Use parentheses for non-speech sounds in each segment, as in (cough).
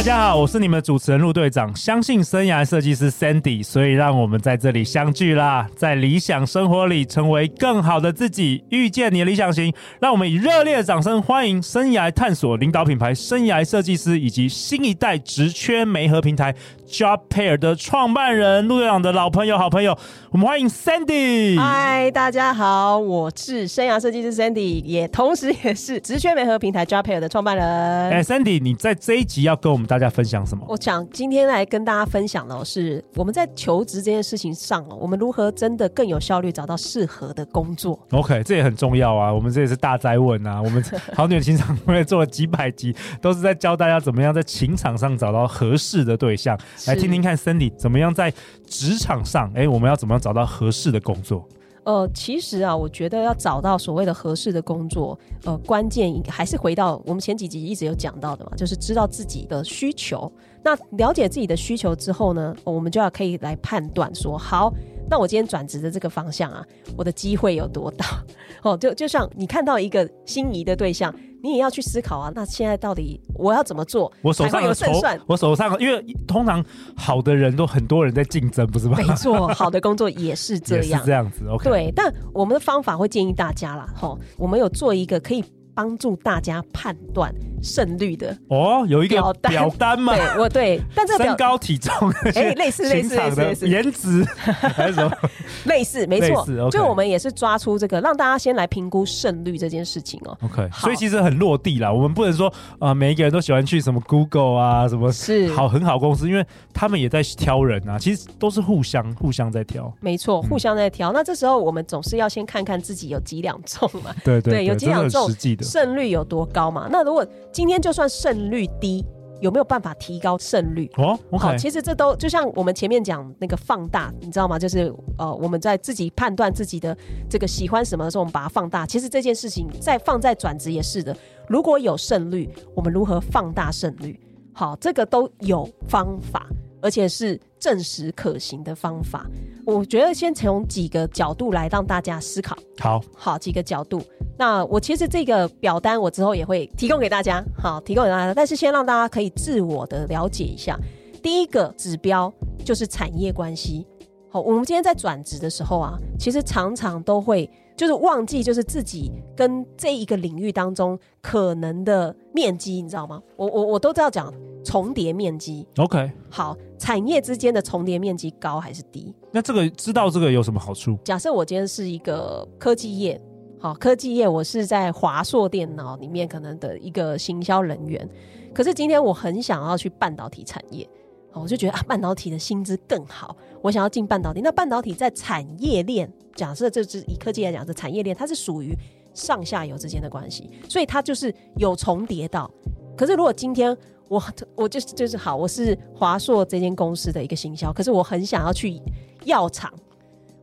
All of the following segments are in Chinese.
大家好，我是你们的主持人陆队长。相信生涯设计师 Sandy，所以让我们在这里相聚啦，在理想生活里成为更好的自己，遇见你的理想型。让我们以热烈的掌声欢迎生涯探索领导品牌生涯设计师以及新一代职缺媒合平台 Job Pair 的创办人陆队长的老朋友、好朋友，我们欢迎 Sandy。嗨，大家好，我是生涯设计师 Sandy，也同时也是职缺媒合平台 Job Pair 的创办人。哎，Sandy，你在这一集要跟我们大家分享什么？我想今天来跟大家分享的是我们在求职这件事情上哦，我们如何真的更有效率找到适合的工作。OK，这也很重要啊。我们这也是大哉问啊。我们 (laughs) 好女人情场我也做了几百集，都是在教大家怎么样在情场上找到合适的对象。来听听看，Sandy 怎么样在职场上，哎，我们要怎么样找到合适的工作？呃，其实啊，我觉得要找到所谓的合适的工作，呃，关键还是回到我们前几集一直有讲到的嘛，就是知道自己的需求。那了解自己的需求之后呢，我们就要可以来判断说，好，那我今天转职的这个方向啊，我的机会有多大？(laughs) 哦，就就像你看到一个心仪的对象。你也要去思考啊，那现在到底我要怎么做？我手上有胜算。我手上，因为通常好的人都很多人在竞争，不是吗？没错，好的工作也是这 (laughs) 样，是这样子。OK，对，但我们的方法会建议大家啦，吼，我们有做一个可以。帮助大家判断胜率的哦，有一个表单，表单吗？对，我对，但这个身高体重，(laughs) 哎，类似 (laughs) 类似类似颜值 (laughs) 还是什么？类似，没错。Okay、就我们也是抓出这个，让大家先来评估胜率这件事情哦。OK，所以其实很落地啦。我们不能说啊、呃，每一个人都喜欢去什么 Google 啊，什么是好很好公司，因为他们也在挑人啊。其实都是互相互相在挑，没错，互相在挑。嗯、那这时候我们总是要先看看自己有几两重嘛。对对，对，有几两重。胜率有多高嘛？那如果今天就算胜率低，有没有办法提高胜率？哦，okay、好，其实这都就像我们前面讲那个放大，你知道吗？就是呃，我们在自己判断自己的这个喜欢什么的时候，我们把它放大。其实这件事情在放在转职也是的。如果有胜率，我们如何放大胜率？好，这个都有方法，而且是证实可行的方法。我觉得先从几个角度来让大家思考。好，好几个角度。那我其实这个表单我之后也会提供给大家，好，提供给大家。但是先让大家可以自我的了解一下，第一个指标就是产业关系。好，我们今天在转职的时候啊，其实常常都会就是忘记，就是自己跟这一个领域当中可能的面积，你知道吗？我我我都知道讲重叠面积。OK，好，产业之间的重叠面积高还是低？那这个知道这个有什么好处？假设我今天是一个科技业。好，科技业我是在华硕电脑里面可能的一个行销人员，可是今天我很想要去半导体产业，我就觉得啊，半导体的薪资更好，我想要进半导体。那半导体在产业链，假设这是以科技来讲，这产业链它是属于上下游之间的关系，所以它就是有重叠到。可是如果今天我我就是就是好，我是华硕这间公司的一个行销，可是我很想要去药厂，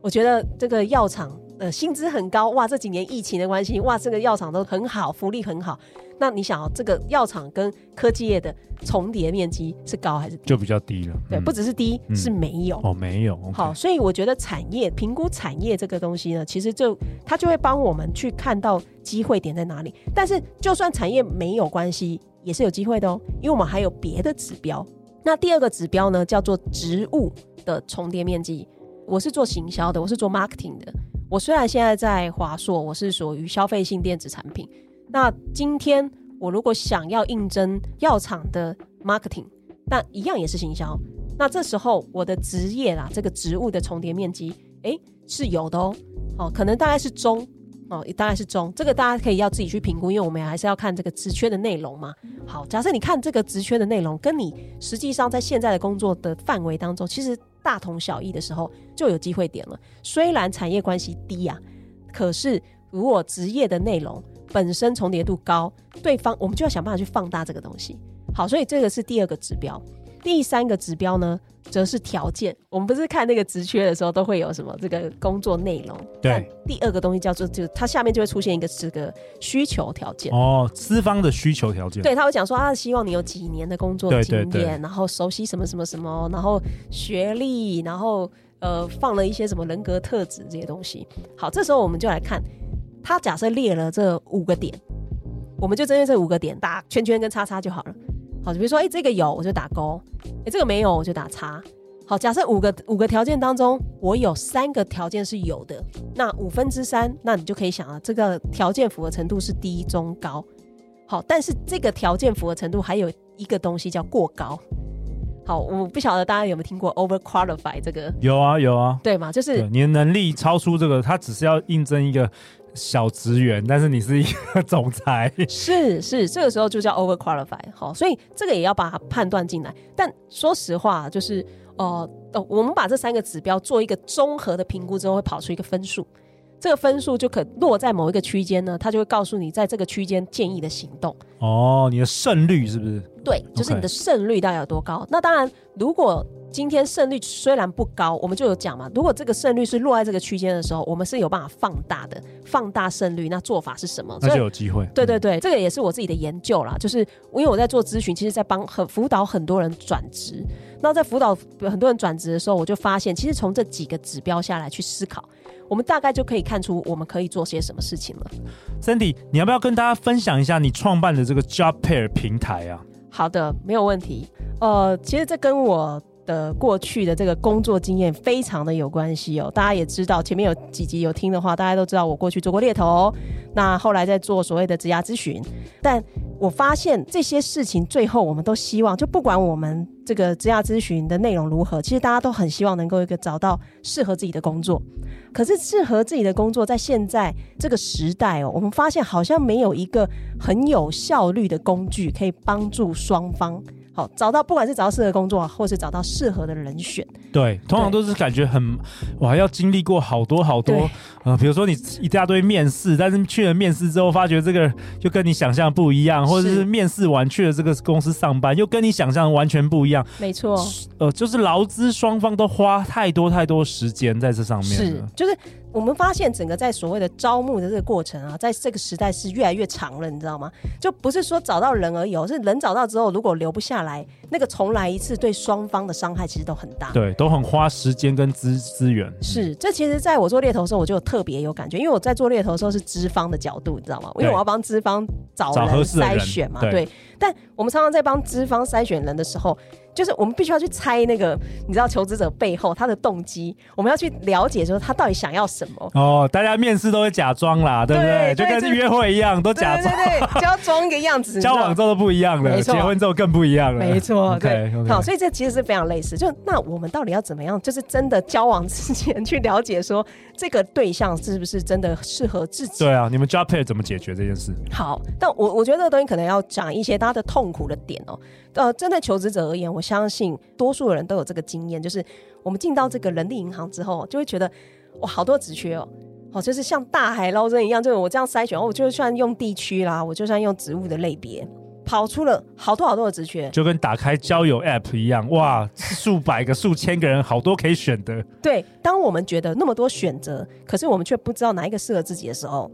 我觉得这个药厂。呃，薪资很高哇！这几年疫情的关系，哇，这个药厂都很好，福利很好。那你想，这个药厂跟科技业的重叠面积是高还是低？就比较低了。对，嗯、不只是低，嗯、是没有哦，没有。好，所以我觉得产业评估产业这个东西呢，其实就它就会帮我们去看到机会点在哪里。但是，就算产业没有关系，也是有机会的哦，因为我们还有别的指标。那第二个指标呢，叫做职务的重叠面积。我是做行销的，我是做 marketing 的。我虽然现在在华硕，我是属于消费性电子产品。那今天我如果想要应征药厂的 marketing，那一样也是行销。那这时候我的职业啦，这个职务的重叠面积，诶，是有的哦。哦，可能大概是中哦，当然是中。这个大家可以要自己去评估，因为我们还是要看这个职缺的内容嘛。好，假设你看这个职缺的内容，跟你实际上在现在的工作的范围当中，其实。大同小异的时候就有机会点了。虽然产业关系低、啊，可是如果职业的内容本身重叠度高，对方我们就要想办法去放大这个东西。好，所以这个是第二个指标。第三个指标呢，则是条件。我们不是看那个职缺的时候，都会有什么这个工作内容。对。第二个东西叫做，就它下面就会出现一个这个需求条件。哦，资方的需求条件。对，他会讲说啊，希望你有几年的工作经验，对对对，然后熟悉什么什么什么，然后学历，然后呃放了一些什么人格特质这些东西。好，这时候我们就来看，他假设列了这五个点，我们就针对这五个点打圈圈跟叉叉就好了。好，就比如说，哎、欸，这个有我就打勾，哎、欸，这个没有我就打叉。好，假设五个五个条件当中，我有三个条件是有的，那五分之三，那你就可以想啊，这个条件符合程度是低、中、高。好，但是这个条件符合程度还有一个东西叫过高。好，我不晓得大家有没有听过 over qualify 这个？有啊，有啊，对嘛？就是你的能力超出这个，它只是要应征一个。小职员，但是你是一个总裁，(laughs) 是是，这个时候就叫 over qualified，好，所以这个也要把它判断进来。但说实话，就是呃，我们把这三个指标做一个综合的评估之后，会跑出一个分数，这个分数就可落在某一个区间呢，它就会告诉你在这个区间建议的行动。哦，你的胜率是不是？对，就是你的胜率大概有多高.那当然，如果今天胜率虽然不高，我们就有讲嘛。如果这个胜率是落在这个区间的时候，我们是有办法放大的，放大胜率。那做法是什么？那就有机会。对对对，这个也是我自己的研究啦。就是因为我在做咨询，其实在帮很辅导很多人转职。那在辅导很多人转职的时候，我就发现，其实从这几个指标下来去思考，我们大概就可以看出我们可以做些什么事情了。Sandy，你要不要跟大家分享一下你创办的这个 Job Pair 平台啊？好的，没有问题。呃，其实这跟我的过去的这个工作经验非常的有关系哦。大家也知道，前面有几集有听的话，大家都知道我过去做过猎头，那后来在做所谓的职涯咨询。但我发现这些事情最后，我们都希望，就不管我们这个职涯咨询的内容如何，其实大家都很希望能够一个找到适合自己的工作。可是适合自己的工作，在现在这个时代哦，我们发现好像没有一个很有效率的工具可以帮助双方。好，找到不管是找到适合工作，或是找到适合的人选，对，通常都是感觉很，我还要经历过好多好多，呃，比如说你一大堆面试，但是去了面试之后，发觉这个就跟你想象不一样，或者是面试完去了这个公司上班，又跟你想象完全不一样。没错，呃，就是劳资双方都花太多太多时间在这上面，是，就是。我们发现整个在所谓的招募的这个过程啊，在这个时代是越来越长了，你知道吗？就不是说找到人而已，是人找到之后，如果留不下来，那个重来一次，对双方的伤害其实都很大。对，都很花时间跟资资源。是，这其实在我做猎头的时候，我就特别有感觉，因为我在做猎头的时候是资方的角度，你知道吗？因为我要帮资方找人筛选嘛，对。对但我们常常在帮资方筛选人的时候，就是我们必须要去猜那个，你知道求职者背后他的动机，我们要去了解说他到底想要什么。哦，大家面试都会假装啦，对不对？就跟约会一样，都假装，对，对，对，(laughs) 就要装一个样子。交往之后都不一样了，结婚之后更不一样了。没错，(laughs) 对。好，所以这其实是非常类似。就那我们到底要怎么样？就是真的交往之前去了解说这个对象是不是真的适合自己？对啊，你们 Job Pair 怎么解决这件事？好，但我我觉得这个东西可能要讲一些大家的痛苦的点哦。呃，针对求职者而言，我相信多数的人都有这个经验，就是我们进到这个人力银行之后，就会觉得哇，好多职缺哦，哦，就是像大海捞针一样，就是我这样筛选，哦，我就算用地区啦，我就算用职务的类别，跑出了好多好多的职缺，就跟打开交友 App 一样，哇，数百个、数千个人，好多可以选的。对，当我们觉得那么多选择，可是我们却不知道哪一个适合自己的时候，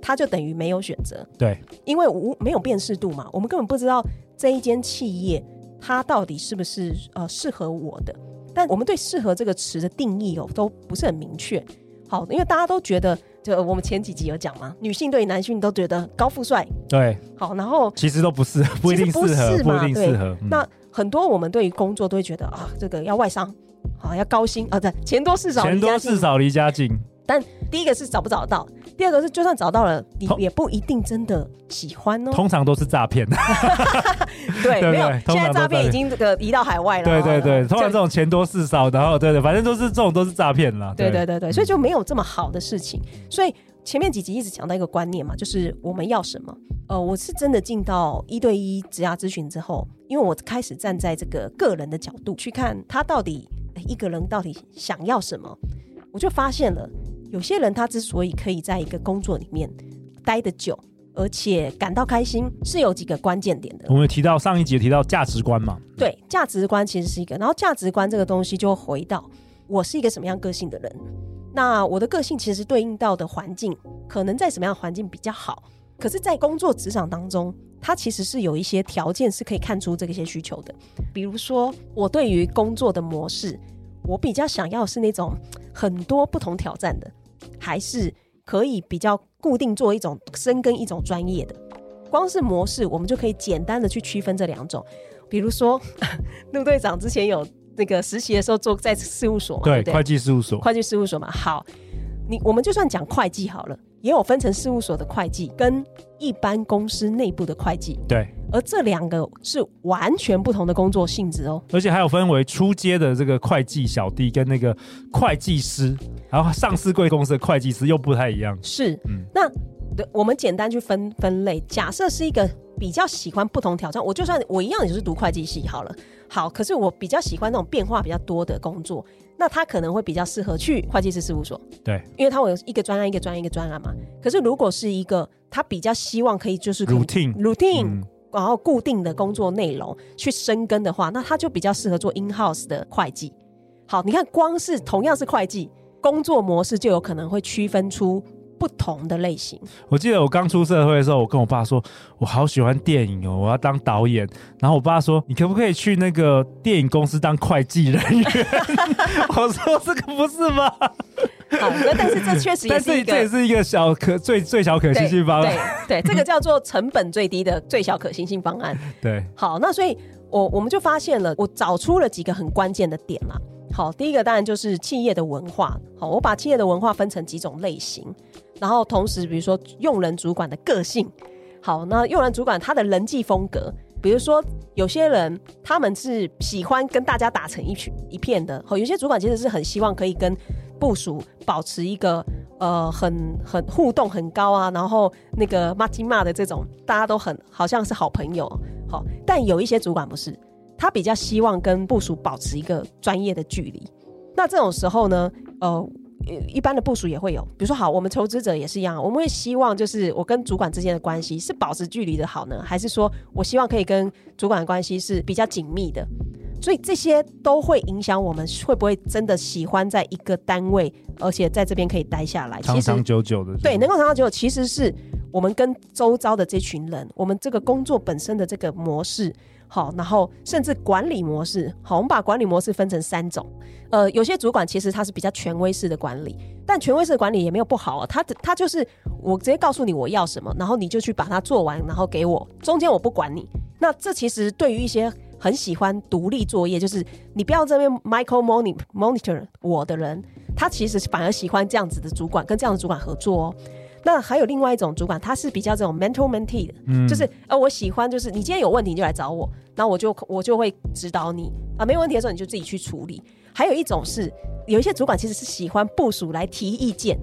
它就等于没有选择。对，因为无没有辨识度嘛，我们根本不知道。这一间企业，它到底是不是呃适合我的？但我们对“适合”这个词的定义哦，都不是很明确。好，因为大家都觉得，就我们前几集有讲嘛，女性对男性都觉得高富帅。对。好，然后其实都不是，不一定适合，不一定适合。那很多我们对于工作都会觉得啊，这个要外商，好要高薪啊，对，钱多事少，钱多事少离家近。但第一个是找不找得到，第二个是就算找到了，你也不一定真的喜欢哦。通常都是诈骗。(laughs) 对，没有，现在诈骗已经这个移到海外了。对对对，通常这种钱多事少，然后对对，反正都是这种都是诈骗啦。对对对对，所以就没有这么好的事情。所以前面几集一直讲到一个观念嘛，就是我们要什么？呃，我是真的进到一对一职涯咨询之后，因为我开始站在这个个人的角度去看他到底一个人到底想要什么，我就发现了。有些人他之所以可以在一个工作里面待得久，而且感到开心，是有几个关键点的。我们提到上一节提到价值观嘛？对，价值观其实是一个，然后价值观这个东西就回到我是一个什么样个性的人。那我的个性其实对应到的环境，可能在什么样环境比较好？可是，在工作职场当中，它其实是有一些条件是可以看出这些需求的。比如说，我对于工作的模式，我比较想要是那种很多不同挑战的，还是可以比较固定做一种深耕一种专业的。光是模式，我们就可以简单的去区分这两种。比如说，(laughs) 陆队长之前有。那个实习的时候做在事务所嘛，对，对会计事务所，会计事务所嘛。好，你我们就算讲会计好了，也有分成事务所的会计跟一般公司内部的会计。对，而这两个是完全不同的工作性质哦。而且还有分为初阶的这个会计小弟跟那个会计师，然后上市贵公司的会计师又不太一样。是，嗯，那我们简单去分分类，假设是一个。比较喜欢不同挑战，我就算我一样也是读会计系好了，好，可是我比较喜欢那种变化比较多的工作，那他可能会比较适合去会计师事务所，对，因为他会有一个专案一个专案一个专案嘛。可是如果是一个他比较希望可以就是 routine routine，嗯，然后固定的工作内容去深耕的话，那他就比较适合做 in house 的会计。好，你看光是同样是会计工作模式，就有可能会区分出。不同的类型。我记得我刚出社会的时候，我跟我爸说，我好喜欢电影哦，我要当导演。然后我爸说，你可不可以去那个电影公司当会计人员？(laughs) 我说这个不是吗？好，但是这确实也是一个，这也是一个小可最最小可行性方案。对对，这个叫做成本最低的最小可行性方案。对，好，那所以我我们就发现了，我找出了几个很关键的点嘛。好，第一个当然就是企业的文化。好，我把企业的文化分成几种类型。然后同时，比如说用人主管的个性，好，那用人主管他的人际风格，比如说有些人他们是喜欢跟大家打成一群一片的，好，有些主管其实是很希望可以跟部属保持一个呃很很互动很高啊，然后那个骂鸡骂的这种，大家都很好像是好朋友，好，但有一些主管不是，他比较希望跟部属保持一个专业的距离，那这种时候呢，呃。一般的部署也会有，比如说好，我们求职者也是一样，我们会希望就是我跟主管之间的关系是保持距离的好呢，还是说我希望可以跟主管的关系是比较紧密的？所以这些都会影响我们会不会真的喜欢在一个单位，而且在这边可以待下来，长长久久的。对，能够长长久久，其实是我们跟周遭的这群人，我们这个工作本身的这个模式。好，然后甚至管理模式，好，我们把管理模式分成三种。呃，有些主管其实他是比较权威式的管理，但权威式的管理也没有不好啊。他他就是我直接告诉你我要什么，然后你就去把它做完，然后给我，中间我不管你。那这其实对于一些很喜欢独立作业，就是你不要这边 micro monitor 我的人，他其实反而喜欢这样子的主管，跟这样的主管合作哦。那还有另外一种主管，他是比较这种 mentor mentee 的，嗯，就是呃，我喜欢就是你今天有问题你就来找我，然后我就我就会指导你啊，没问题的时候你就自己去处理。还有一种是有一些主管其实是喜欢部署来提意见，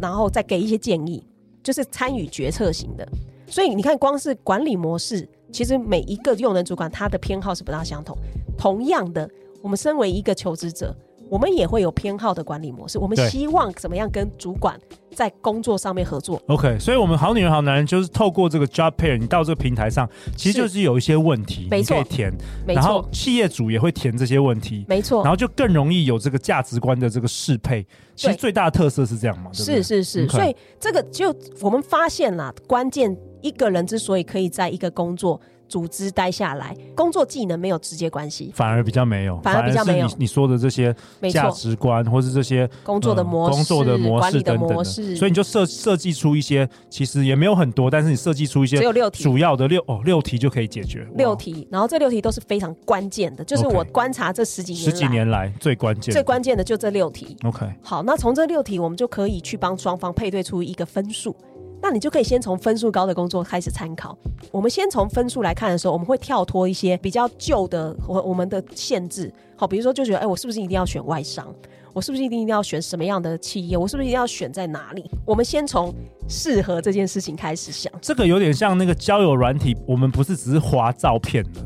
然后再给一些建议，就是参与决策型的。所以你看，光是管理模式，其实每一个用人主管他的偏好是不大相同。同样的，我们身为一个求职者。我们也会有偏好的管理模式，我们希望怎么样跟主管在工作上面合作？OK，所以，我们好女人好男人就是透过这个 Job Pair，你到这个平台上，其实就是有一些问题，没错，可以填，然后企业主也会填这些问题，没错，然后就更容易有这个价值观的这个适配。其实最大的特色是这样嘛？是是是，所以这个就我们发现了，关键一个人之所以可以在一个工作。组织待下来，工作技能没有直接关系，反而比较没有，反而比较没有。你你说的这些价值观，或是这些工作的模式、工作的模式等等的，所以你就设设计出一些，其实也没有很多，但是你设计出一些，只有六题，主要的六哦六题就可以解决六题，然后这六题都是非常关键的，就是我观察这十几年十几年来最关键最关键的就这六题。OK，好，那从这六题我们就可以去帮双方配对出一个分数。那你就可以先从分数高的工作开始参考。我们先从分数来看的时候，我们会跳脱一些比较旧的我我们的限制。好，比如说就觉得，哎，我是不是一定要选外商？我是不是一定一定要选什么样的企业？我是不是一定要选在哪里？我们先从适合这件事情开始想。这个有点像那个交友软体，我们不是只是划照片的。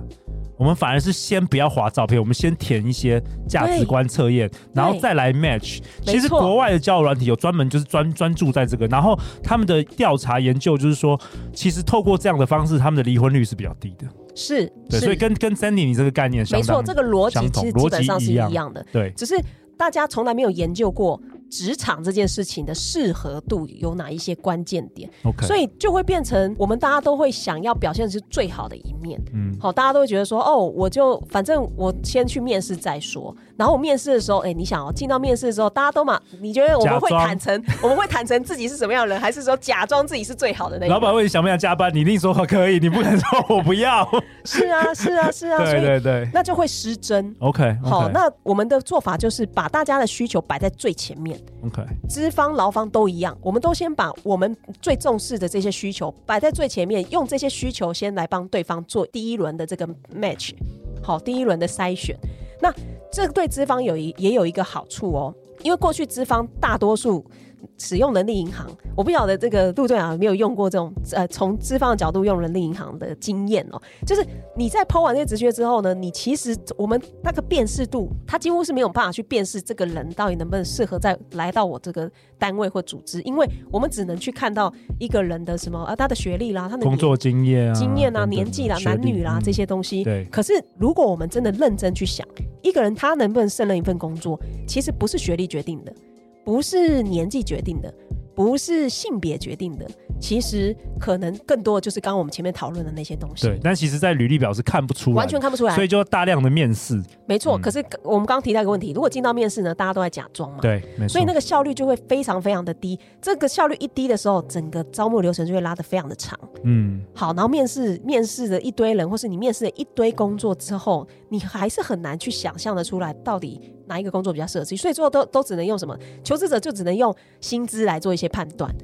我们反而是先不要划照片，我们先填一些价值观测验，然后再来 match。其实国外的交友软体有专门就是专专注在这个，然后他们的调查研究就是说，其实透过这样的方式，他们的离婚率是比较低的。是，对，所以跟跟 Sandy 你这个概念相同，没错，这个逻辑其实基本上是一样的。对，只是大家从来没有研究过。职场这件事情的适合度有哪一些关键点？OK，所以就会变成我们大家都会想要表现的是最好的一面。嗯，好，大家都会觉得说，哦，我就反正我先去面试再说。然后我面试的时候，哎，你想哦，进到面试的时候，大家都嘛，你觉得我们会坦诚，(laughs) 我们会坦诚自己是什么样的人，还是说假装自己是最好的那个？老板问你想不想加班，你一定说可以，你不能说我不要。(laughs) 是啊，是啊，是啊，对对对，那就会失真。OK，好，那我们的做法就是把大家的需求摆在最前面。OK，资方劳方都一样，我们都先把我们最重视的这些需求摆在最前面，用这些需求先来帮对方做第一轮的这个 match，好，第一轮的筛选。那这对资方有一也有一个好处哦，因为过去资方大多数。使用人力银行，我不晓得这个陆队长有没有用过这种呃，从资方的角度用人力银行的经验哦。就是你在 PO 完这些职缺之后呢，你其实我们那个辨识度，他几乎是没有办法去辨识这个人到底能不能适合再来到我这个单位或组织，因为我们只能去看到一个人的什么啊，他的学历啦，他的工作经验啊，经验啊，年纪啦，男女啦这些东西。对。可是如果我们真的认真去想，一个人他能不能胜任一份工作，其实不是学历决定的。不是年纪决定的，不是性别决定的，其实可能更多的就是刚刚我们前面讨论的那些东西。对，但其实，在履历表是看不出来，完全看不出来，所以就大量的面试。没错，嗯、可是我们刚刚提到一个问题，如果进到面试呢，大家都在假装嘛，对，没错，所以那个效率就会非常非常的低。这个效率一低的时候，整个招募流程就会拉得非常的长。嗯，好，然后面试面试的一堆人，或是你面试了一堆工作之后，你还是很难去想象的出来到底哪一个工作比较适合自己，所以最后都都只能用什么？求职者就只能用薪资来做一些判断。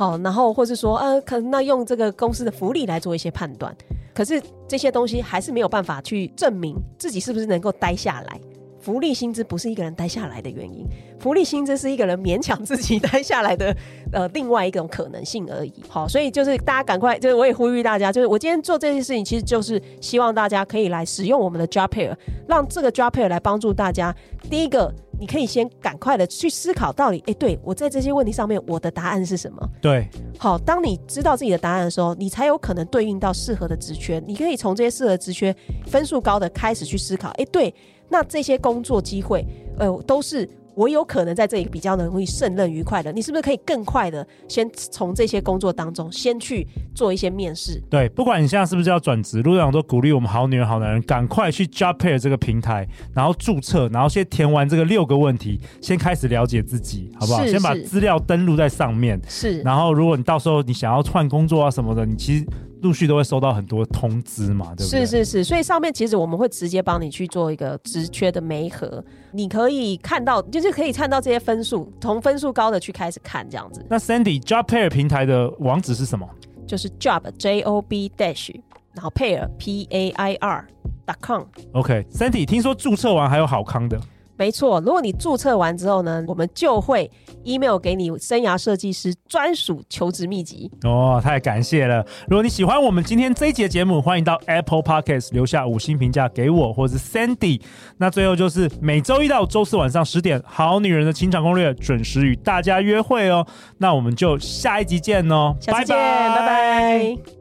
好，然后或是说，呃，可那用这个公司的福利来做一些判断，可是这些东西还是没有办法去证明自己是不是能够待下来。福利薪资不是一个人待下来的原因，福利薪资是一个人勉强自己 (laughs) 待下来的呃另外一种可能性而已。好，所以就是大家赶快，就是我也呼吁大家，就是我今天做这件事情，其实就是希望大家可以来使用我们的 Job Pair，让这个 Job Pair 来帮助大家。第一个。你可以先赶快的去思考，到底哎、欸，对我在这些问题上面，我的答案是什么？对，好，当你知道自己的答案的时候，你才有可能对应到适合的职缺。你可以从这些适合职缺分数高的开始去思考，哎、欸，对，那这些工作机会，呃，都是。我有可能在这里比较容易胜任愉快的，你是不是可以更快的先从这些工作当中先去做一些面试？对，不管你现在是不是要转职，陆长都鼓励我们好女人、好男人赶快去 Pair 这个平台，然后注册，然后先填完这个六个问题，先开始了解自己，好不好？先把资料登录在上面。是。然后，如果你到时候你想要换工作啊什么的，你其实。陆续都会收到很多通知嘛，对不对？是是是，所以上面其实我们会直接帮你去做一个职缺的媒合，你可以看到，就是可以看到这些分数，从分数高的去开始看这样子。那 Sandy Job Pair 平台的网址是什么？就是 Job J O B Dash，然后 Pair P A I R dot com。OK，Sandy，听说注册完还有好康的。没错，如果你注册完之后呢，我们就会 email 给你生涯设计师专属求职秘籍。哦，太感谢了！如果你喜欢我们今天这一集的节目，欢迎到 Apple Podcast 留下五星评价给我或者是 Sandy。那最后就是每周一到周四晚上十点，《好女人的情场攻略》准时与大家约会哦。那我们就下一集见哦，下次见，拜拜。拜拜。